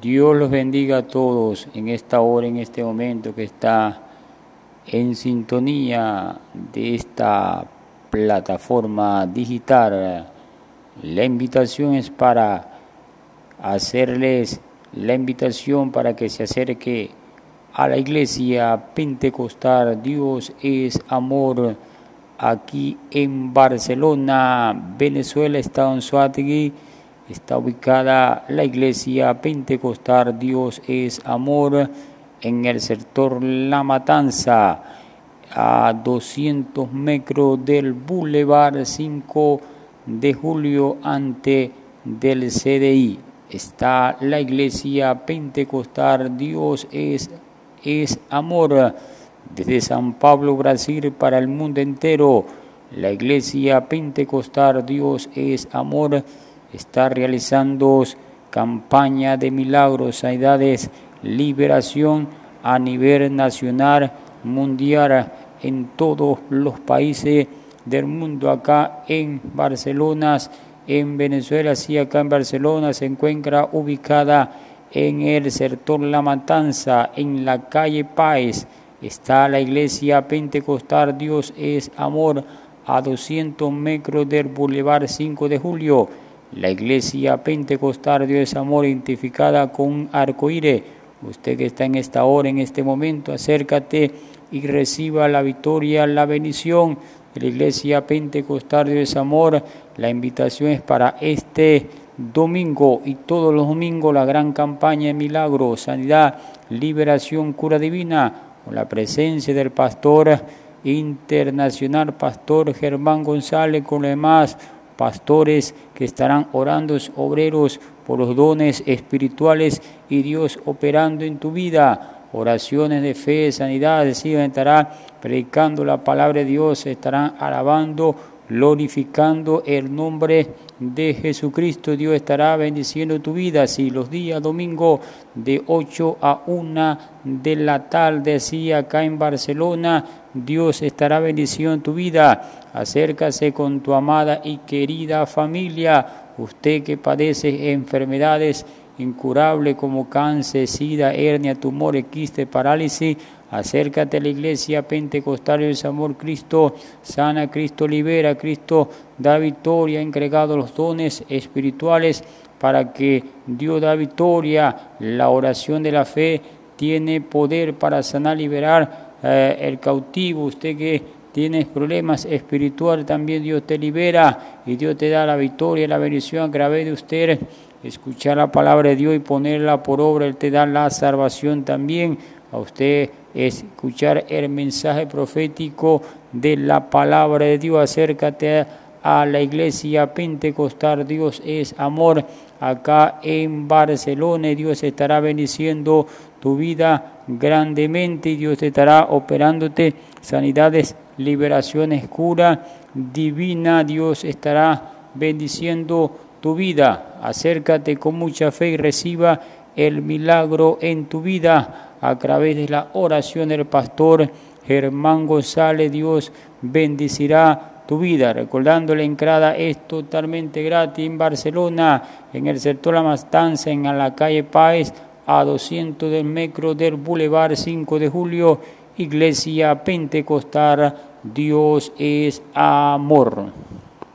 Dios los bendiga a todos en esta hora, en este momento que está en sintonía de esta plataforma digital. La invitación es para hacerles la invitación para que se acerque a la iglesia pentecostal. Dios es amor. Aquí en Barcelona, Venezuela, Estado en Suátegui está ubicada la iglesia pentecostal Dios es amor en el sector La Matanza a 200 metros del Boulevard 5 de julio ante del CDI. Está la iglesia pentecostal Dios es, es amor desde San Pablo, Brasil para el mundo entero. La iglesia pentecostal Dios es amor está realizando campaña de milagros, sanidades, liberación a nivel nacional, mundial, en todos los países del mundo, acá en Barcelona, en Venezuela, sí, acá en Barcelona se encuentra ubicada en el sector La Matanza, en la calle Páez, está la iglesia pentecostal Dios es Amor, a 200 metros del Boulevard 5 de Julio. La iglesia pentecostal Dios amor identificada con un arcoíris. Usted que está en esta hora, en este momento, acércate y reciba la victoria, la bendición de la iglesia pentecostal Dios amor. La invitación es para este domingo y todos los domingos la gran campaña de milagros, sanidad, liberación, cura divina, con la presencia del pastor internacional, pastor Germán González, con los demás pastores que estarán orando, obreros por los dones espirituales y Dios operando en tu vida. Oraciones de fe, sanidad, decir, estará predicando la palabra de Dios, estarán alabando, glorificando el nombre de Jesucristo. Dios estará bendiciendo tu vida. Si los días domingo de 8 a 1 de la tarde, así acá en Barcelona, Dios estará bendiciendo tu vida. Acércase con tu amada y querida familia, usted que padece enfermedades incurables como cáncer, sida, hernia, tumores, quiste, parálisis, acércate a la iglesia pentecostal del amor Cristo, sana, Cristo libera, Cristo da victoria, ha entregado los dones espirituales para que Dios da victoria, la oración de la fe tiene poder para sanar, liberar eh, el cautivo, usted que tienes problemas espirituales, también Dios te libera y Dios te da la victoria, la bendición a través de usted. Escuchar la palabra de Dios y ponerla por obra, Él te da la salvación también. A usted escuchar el mensaje profético de la palabra de Dios. Acércate a la iglesia pentecostal. Dios es amor. Acá en Barcelona Dios estará bendiciendo tu vida grandemente y Dios estará operándote sanidades liberación cura divina. Dios estará bendiciendo tu vida. Acércate con mucha fe y reciba el milagro en tu vida a través de la oración del pastor Germán González. Dios bendecirá tu vida. Recordando la entrada es totalmente gratis en Barcelona, en el sector La Mastanza, en la calle Páez, a 200 del metro del Boulevard 5 de Julio Iglesia Pentecostal, Dios es amor.